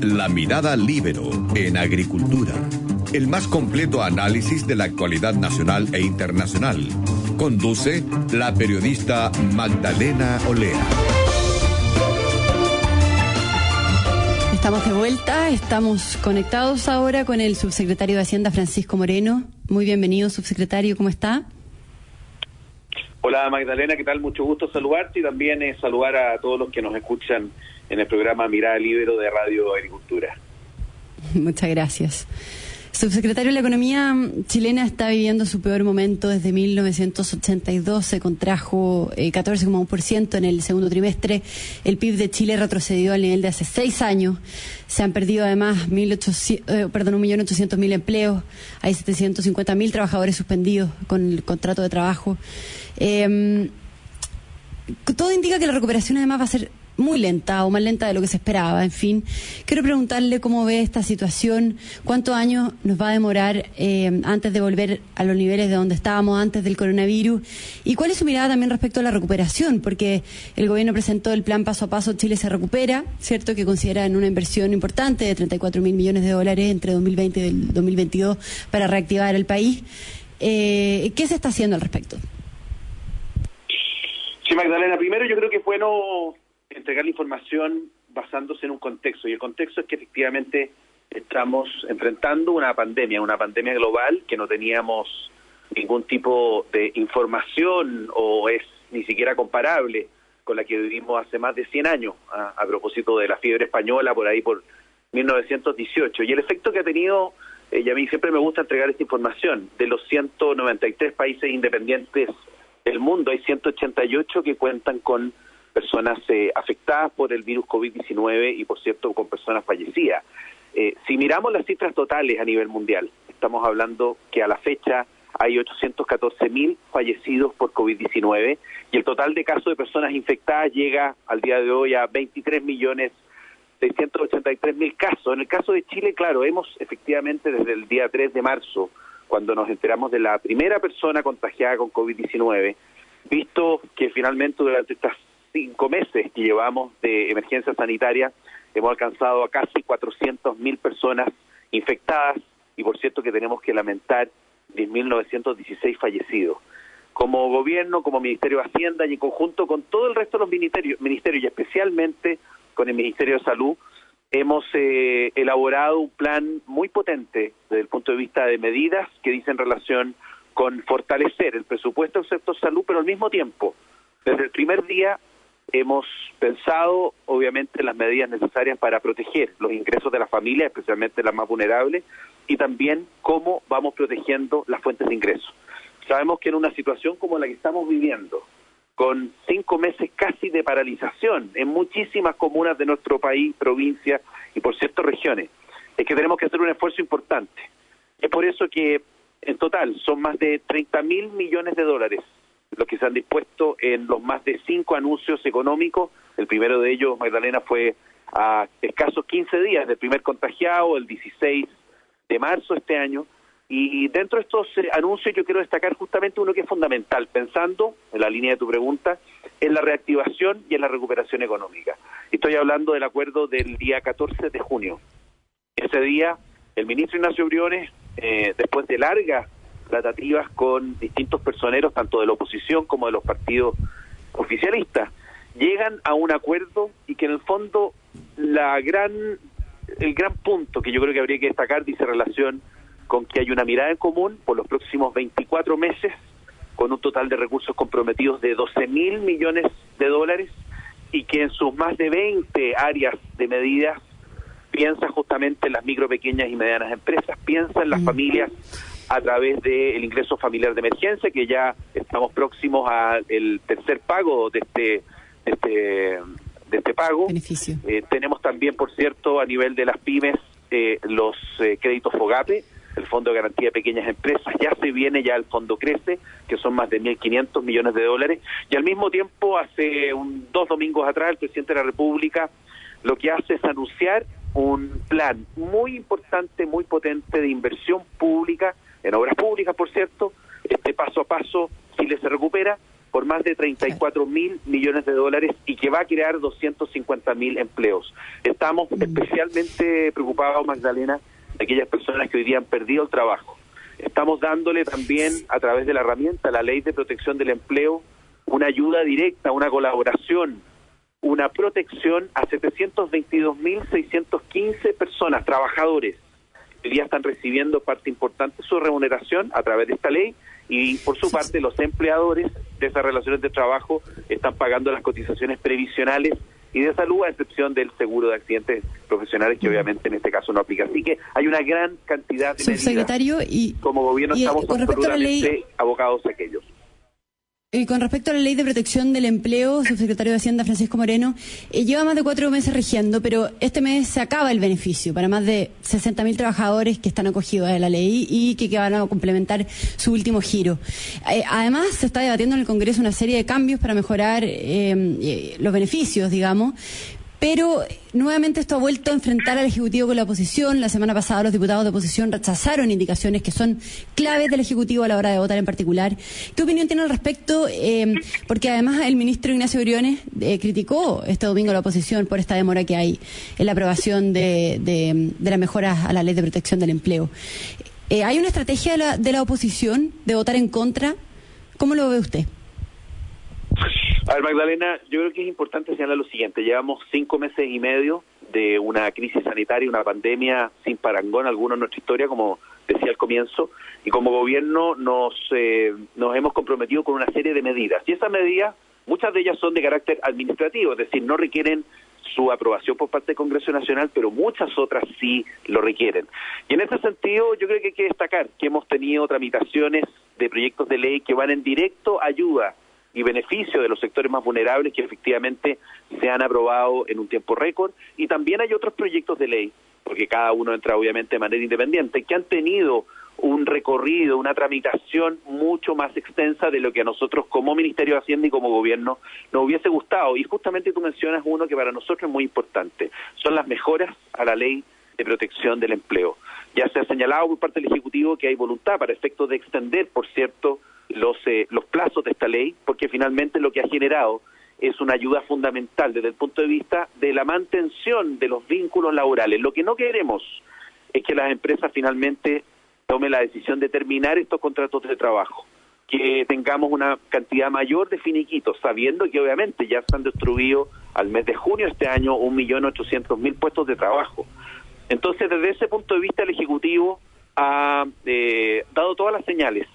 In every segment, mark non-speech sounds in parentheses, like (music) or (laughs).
La Mirada Libero en Agricultura, el más completo análisis de la actualidad nacional e internacional. Conduce la periodista Magdalena Olea. Estamos de vuelta, estamos conectados ahora con el subsecretario de Hacienda Francisco Moreno. Muy bienvenido, subsecretario, ¿cómo está? Hola Magdalena, ¿qué tal? Mucho gusto saludarte y también eh, saludar a todos los que nos escuchan en el programa Mirada Libero de Radio Agricultura. (laughs) Muchas gracias. Subsecretario, la economía chilena está viviendo su peor momento desde 1982. Se contrajo 14,1% eh, en el segundo trimestre. El PIB de Chile retrocedió al nivel de hace seis años. Se han perdido además 1.800.000 eh, perdón, 1.800.000 empleos. Hay 750.000 trabajadores suspendidos con el contrato de trabajo. Eh, todo indica que la recuperación además va a ser muy lenta o más lenta de lo que se esperaba. En fin, quiero preguntarle cómo ve esta situación, cuántos años nos va a demorar eh, antes de volver a los niveles de donde estábamos antes del coronavirus y cuál es su mirada también respecto a la recuperación, porque el gobierno presentó el plan paso a paso Chile se recupera, ¿cierto? Que consideran una inversión importante de 34 mil millones de dólares entre 2020 y 2022 para reactivar el país. Eh, ¿Qué se está haciendo al respecto? Sí, Magdalena, primero yo creo que es bueno entregar la información basándose en un contexto, y el contexto es que efectivamente estamos enfrentando una pandemia, una pandemia global que no teníamos ningún tipo de información o es ni siquiera comparable con la que vivimos hace más de 100 años, a, propósito de la fiebre española por ahí por 1918. Y el efecto que ha tenido, eh, y a mí siempre me gusta entregar esta información, de los 193 países independientes del mundo, hay 188 que cuentan con personas eh, afectadas por el virus COVID-19 y, por cierto, con personas fallecidas. Eh, si miramos las cifras totales a nivel mundial, estamos hablando que a la fecha hay 814 mil fallecidos por COVID-19 y el total de casos de personas infectadas llega al día de hoy a 23 millones 683 mil casos. En el caso de Chile, claro, hemos efectivamente desde el día 3 de marzo, cuando nos enteramos de la primera persona contagiada con COVID-19, visto que finalmente durante estas cinco meses que llevamos de emergencia sanitaria, hemos alcanzado a casi 400 mil personas infectadas y por cierto que tenemos que lamentar 10.916 fallecidos. Como gobierno, como Ministerio de Hacienda y en conjunto con todo el resto de los ministerios, ministerios y especialmente con el Ministerio de Salud, hemos eh, elaborado un plan muy potente desde el punto de vista de medidas que dicen relación con fortalecer el presupuesto del sector salud, pero al mismo tiempo, desde el primer día hemos pensado, obviamente, las medidas necesarias para proteger los ingresos de las familias, especialmente las más vulnerables, y también cómo vamos protegiendo las fuentes de ingresos. Sabemos que en una situación como la que estamos viviendo, con cinco meses casi de paralización en muchísimas comunas de nuestro país, provincias y, por cierto, regiones, es que tenemos que hacer un esfuerzo importante. Es por eso que, en total, son más de 30 mil millones de dólares los que se han dispuesto en los más de cinco anuncios económicos. El primero de ellos, Magdalena, fue a escasos 15 días del primer contagiado, el 16 de marzo de este año. Y dentro de estos eh, anuncios yo quiero destacar justamente uno que es fundamental, pensando, en la línea de tu pregunta, en la reactivación y en la recuperación económica. Estoy hablando del acuerdo del día 14 de junio. Ese día, el ministro Ignacio Briones, eh, después de largas tratativas con distintos personeros, tanto de la oposición como de los partidos oficialistas, llegan a un acuerdo y que en el fondo la gran el gran punto que yo creo que habría que destacar dice relación con que hay una mirada en común por los próximos 24 meses con un total de recursos comprometidos de 12 mil millones de dólares y que en sus más de 20 áreas de medidas piensa justamente en las micro, pequeñas y medianas empresas, piensa en las mm. familias a través del ingreso familiar de emergencia, que ya estamos próximos al tercer pago de este, de este, de este pago. Eh, tenemos también, por cierto, a nivel de las pymes, eh, los eh, créditos FOGAPE, el Fondo de Garantía de Pequeñas Empresas, ya se viene ya el Fondo Crece, que son más de 1.500 millones de dólares, y al mismo tiempo, hace un, dos domingos atrás, el presidente de la República lo que hace es anunciar un plan muy importante, muy potente de inversión pública en obras públicas, por cierto, este paso a paso Chile se recupera por más de 34 mil millones de dólares y que va a crear 250 mil empleos. Estamos especialmente preocupados, Magdalena, de aquellas personas que hoy día han perdido el trabajo. Estamos dándole también, a través de la herramienta, la ley de protección del empleo, una ayuda directa, una colaboración, una protección a 722.615 personas, trabajadores, hoy día están recibiendo parte importante de su remuneración a través de esta ley y por su parte los empleadores de esas relaciones de trabajo están pagando las cotizaciones previsionales y de salud a excepción del seguro de accidentes profesionales que obviamente en este caso no aplica. Así que hay una gran cantidad de Subsecretario, y como gobierno estamos absolutamente abocados a aquellos. Y con respecto a la ley de protección del empleo, subsecretario de Hacienda Francisco Moreno, eh, lleva más de cuatro meses rigiendo, pero este mes se acaba el beneficio para más de 60.000 trabajadores que están acogidos a la ley y que, van a complementar su último giro. Eh, además, se está debatiendo en el Congreso una serie de cambios para mejorar eh, los beneficios, digamos, pero nuevamente esto ha vuelto a enfrentar al Ejecutivo con la oposición. La semana pasada los diputados de oposición rechazaron indicaciones que son claves del Ejecutivo a la hora de votar en particular. ¿Qué opinión tiene al respecto? Eh, porque además el ministro Ignacio Briones eh, criticó este domingo a la oposición por esta demora que hay en la aprobación de, de, las mejoras a la ley de protección del empleo. Eh, ¿Hay una estrategia de la, de la oposición de votar en contra? ¿Cómo lo ve usted? A ver, Magdalena, yo creo que es importante señalar lo siguiente. Llevamos cinco meses y medio de una crisis sanitaria, una pandemia sin parangón alguno en nuestra historia, como decía al comienzo, y como gobierno nos, eh, nos hemos comprometido con una serie de medidas. Y esas medidas, muchas de ellas son de carácter administrativo, es decir, no requieren su aprobación por parte del Congreso Nacional, pero muchas otras sí lo requieren. Y en ese sentido, yo creo que hay que destacar que hemos tenido tramitaciones de proyectos de ley que van en directo ayuda y beneficio de los sectores más vulnerables que efectivamente se han aprobado en un tiempo récord. Y también hay otros proyectos de ley, porque cada uno entra obviamente de manera independiente, que han tenido un recorrido, una tramitación mucho más extensa de lo que a nosotros como Ministerio de Hacienda y como gobierno nos hubiese gustado. Y justamente tú mencionas uno que para nosotros es muy importante, son las mejoras a la ley de protección del empleo. Ya se ha señalado por parte del Ejecutivo que hay voluntad para efectos de extender, por cierto, los, eh, los plazos de esta ley, porque finalmente lo que ha generado es una ayuda fundamental desde el punto de vista de la mantención de los vínculos laborales. Lo que no queremos es que las empresas finalmente tomen la decisión de terminar estos contratos de trabajo, que tengamos una cantidad mayor de finiquitos, sabiendo que obviamente ya se han destruido al mes de junio de este año un millón ochocientos mil puestos de trabajo. Entonces, desde ese punto de vista, el Ejecutivo ha eh, dado todas las señales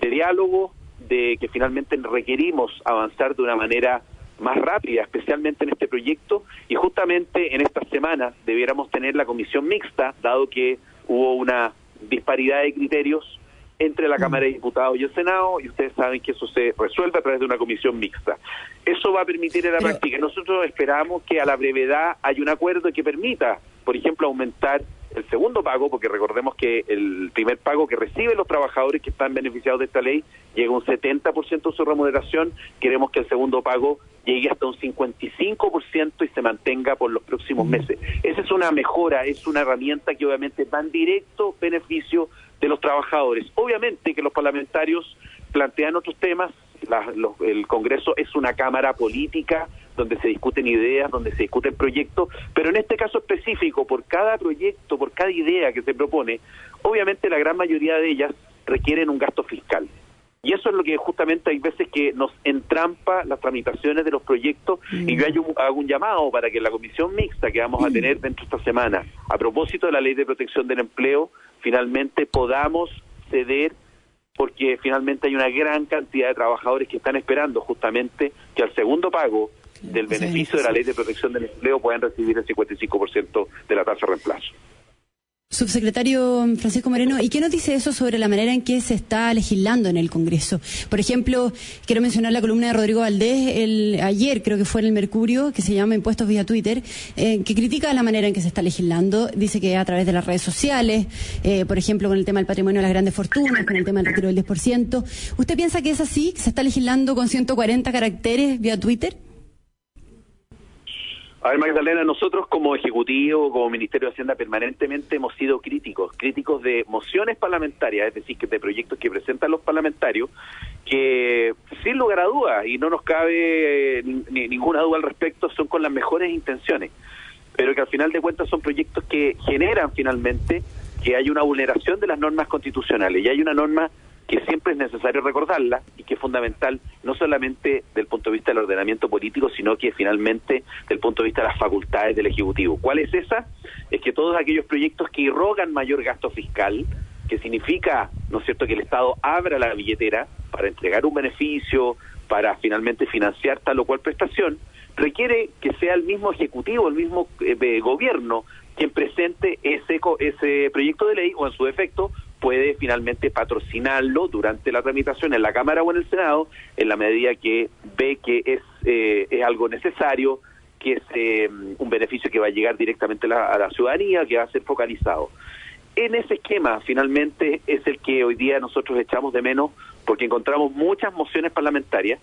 de diálogo, de que finalmente requerimos avanzar de una manera más rápida, especialmente en este proyecto, y justamente en esta semana debiéramos tener la comisión mixta, dado que hubo una disparidad de criterios entre la Cámara de Diputados y el Senado, y ustedes saben que eso se resuelve a través de una comisión mixta. Eso va a permitir en la práctica. Nosotros esperamos que a la brevedad haya un acuerdo que permita, por ejemplo, aumentar el segundo pago, porque recordemos que el primer pago que reciben los trabajadores que están beneficiados de esta ley llega a un 70% de su remuneración, queremos que el segundo pago llegue hasta un 55% y se mantenga por los próximos meses. Esa es una mejora, es una herramienta que obviamente va en directo beneficio de los trabajadores. Obviamente que los parlamentarios plantean otros temas, el Congreso es una cámara política donde se discuten ideas, donde se discuten proyectos, pero en este caso específico, por cada proyecto, por cada idea que se propone, obviamente la gran mayoría de ellas requieren un gasto fiscal. Y eso es lo que justamente hay veces que nos entrampa las tramitaciones de los proyectos y yo hago un llamado para que la comisión mixta que vamos a tener dentro de esta semana, a propósito de la ley de protección del empleo, finalmente podamos ceder porque finalmente hay una gran cantidad de trabajadores que están esperando justamente que al segundo pago del beneficio de la ley de protección del empleo puedan recibir el 55% de la tasa de reemplazo. Subsecretario Francisco Moreno, ¿y qué nos dice eso sobre la manera en que se está legislando en el Congreso? Por ejemplo, quiero mencionar la columna de Rodrigo Valdés el, ayer, creo que fue en el Mercurio, que se llama Impuestos vía Twitter, eh, que critica la manera en que se está legislando. Dice que a través de las redes sociales, eh, por ejemplo, con el tema del patrimonio de las grandes fortunas, con el tema del retiro del 10%. ¿Usted piensa que es así? ¿Se está legislando con 140 caracteres vía Twitter? A ver, Magdalena, nosotros como Ejecutivo, como Ministerio de Hacienda, permanentemente hemos sido críticos, críticos de mociones parlamentarias, es decir, de proyectos que presentan los parlamentarios, que sin lugar a dudas, y no nos cabe ni, ninguna duda al respecto, son con las mejores intenciones, pero que al final de cuentas son proyectos que generan finalmente que hay una vulneración de las normas constitucionales y hay una norma que siempre es necesario recordarla y que es fundamental no solamente del punto de vista del ordenamiento político, sino que finalmente del punto de vista de las facultades del Ejecutivo. ¿Cuál es esa? Es que todos aquellos proyectos que irrogan mayor gasto fiscal, que significa, ¿no es cierto?, que el Estado abra la billetera para entregar un beneficio, para finalmente financiar tal o cual prestación, requiere que sea el mismo Ejecutivo, el mismo eh, gobierno quien presente ese, ese proyecto de ley o en su defecto puede finalmente patrocinarlo durante la tramitación en la Cámara o en el Senado en la medida que ve que es, eh, es algo necesario, que es eh, un beneficio que va a llegar directamente a la, ciudadanía, que va a ser focalizado. En ese esquema, finalmente, es el que hoy día nosotros echamos de menos porque encontramos muchas mociones parlamentarias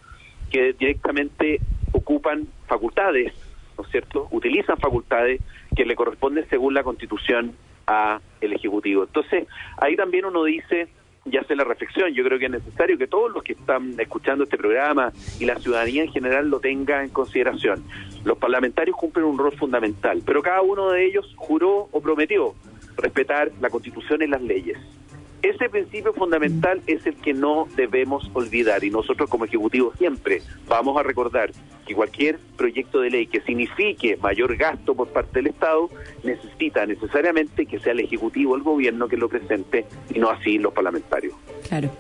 que directamente ocupan facultades, ¿no es cierto? Utilizan facultades que le corresponden según la Constitución a el Ejecutivo. Entonces, ahí también uno dice y hace la reflexión, yo creo que es necesario que todos los que están escuchando este programa y la ciudadanía en general lo tenga en consideración. Los parlamentarios cumplen un rol fundamental, pero cada uno de ellos juró o prometió respetar la Constitución y las leyes. Ese principio fundamental es el que no debemos olvidar y nosotros como Ejecutivo siempre vamos a recordar que cualquier proyecto de ley que signifique mayor gasto por parte del Estado necesita necesariamente que sea el Ejecutivo, el Gobierno que lo presente y no así los parlamentarios. Claro.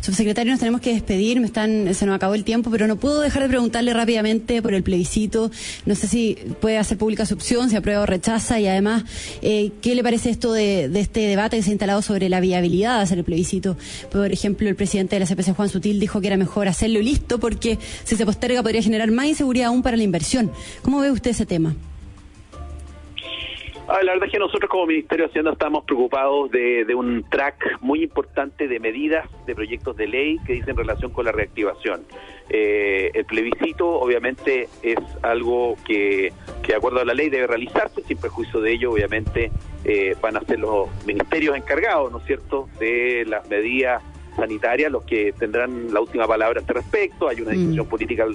Subsecretario, nos tenemos que despedir, me están, se nos acabó el tiempo, pero no puedo dejar de preguntarle rápidamente por el plebiscito. No sé si puede hacer pública su opción, si aprueba o rechaza, y además, eh, ¿qué le parece esto de, este debate que se ha instalado sobre la viabilidad de hacer el plebiscito? Por ejemplo, el presidente de la CPC, Juan Sutil, dijo que era mejor hacerlo listo porque si se posterga podría generar más inseguridad aún para la inversión. ¿Cómo ve usted ese tema? Ah, la verdad es que nosotros como Ministerio de Hacienda estamos preocupados de, un track muy importante de medidas, de proyectos de ley que dicen relación con la reactivación. Eh, el plebiscito obviamente es algo que, que de acuerdo a la ley debe realizarse, sin perjuicio de ello obviamente eh, van a ser los ministerios encargados, ¿no es cierto?, de las medidas sanitarias los que tendrán la última palabra a este respecto. Hay una mm. discusión política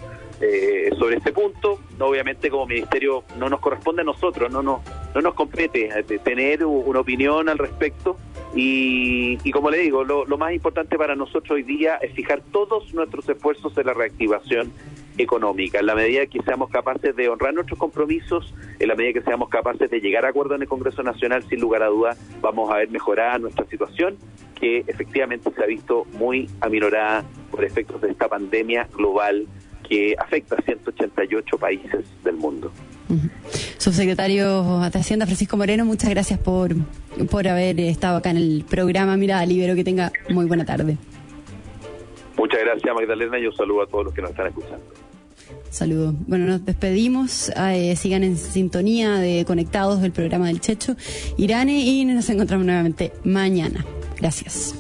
eh, sobre este punto. Obviamente como ministerio no nos corresponde a nosotros, no, no, no nos compete eh, tener una opinión al respecto. Y, como le digo, lo, lo más importante para nosotros hoy día es fijar todos nuestros esfuerzos en la reactivación económica. En la medida que seamos capaces de honrar nuestros compromisos, en la medida que seamos capaces de llegar a acuerdo en el Congreso Nacional, sin lugar a dudas, vamos a ver mejorada nuestra situación, que efectivamente se ha visto muy aminorada por efectos de esta pandemia global que afecta a 188 países del mundo. Subsecretario de Hacienda Francisco Moreno, muchas gracias por, por haber estado acá en el programa Mirada Libero. Que tenga muy buena tarde. Muchas gracias, Magdalena, y un saludo a todos los que nos están escuchando. Saludos. Bueno, nos despedimos. Eh, sigan en sintonía de Conectados del programa del Checho Irane y nos encontramos nuevamente mañana. Gracias.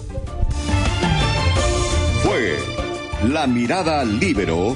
Fue La Mirada Libero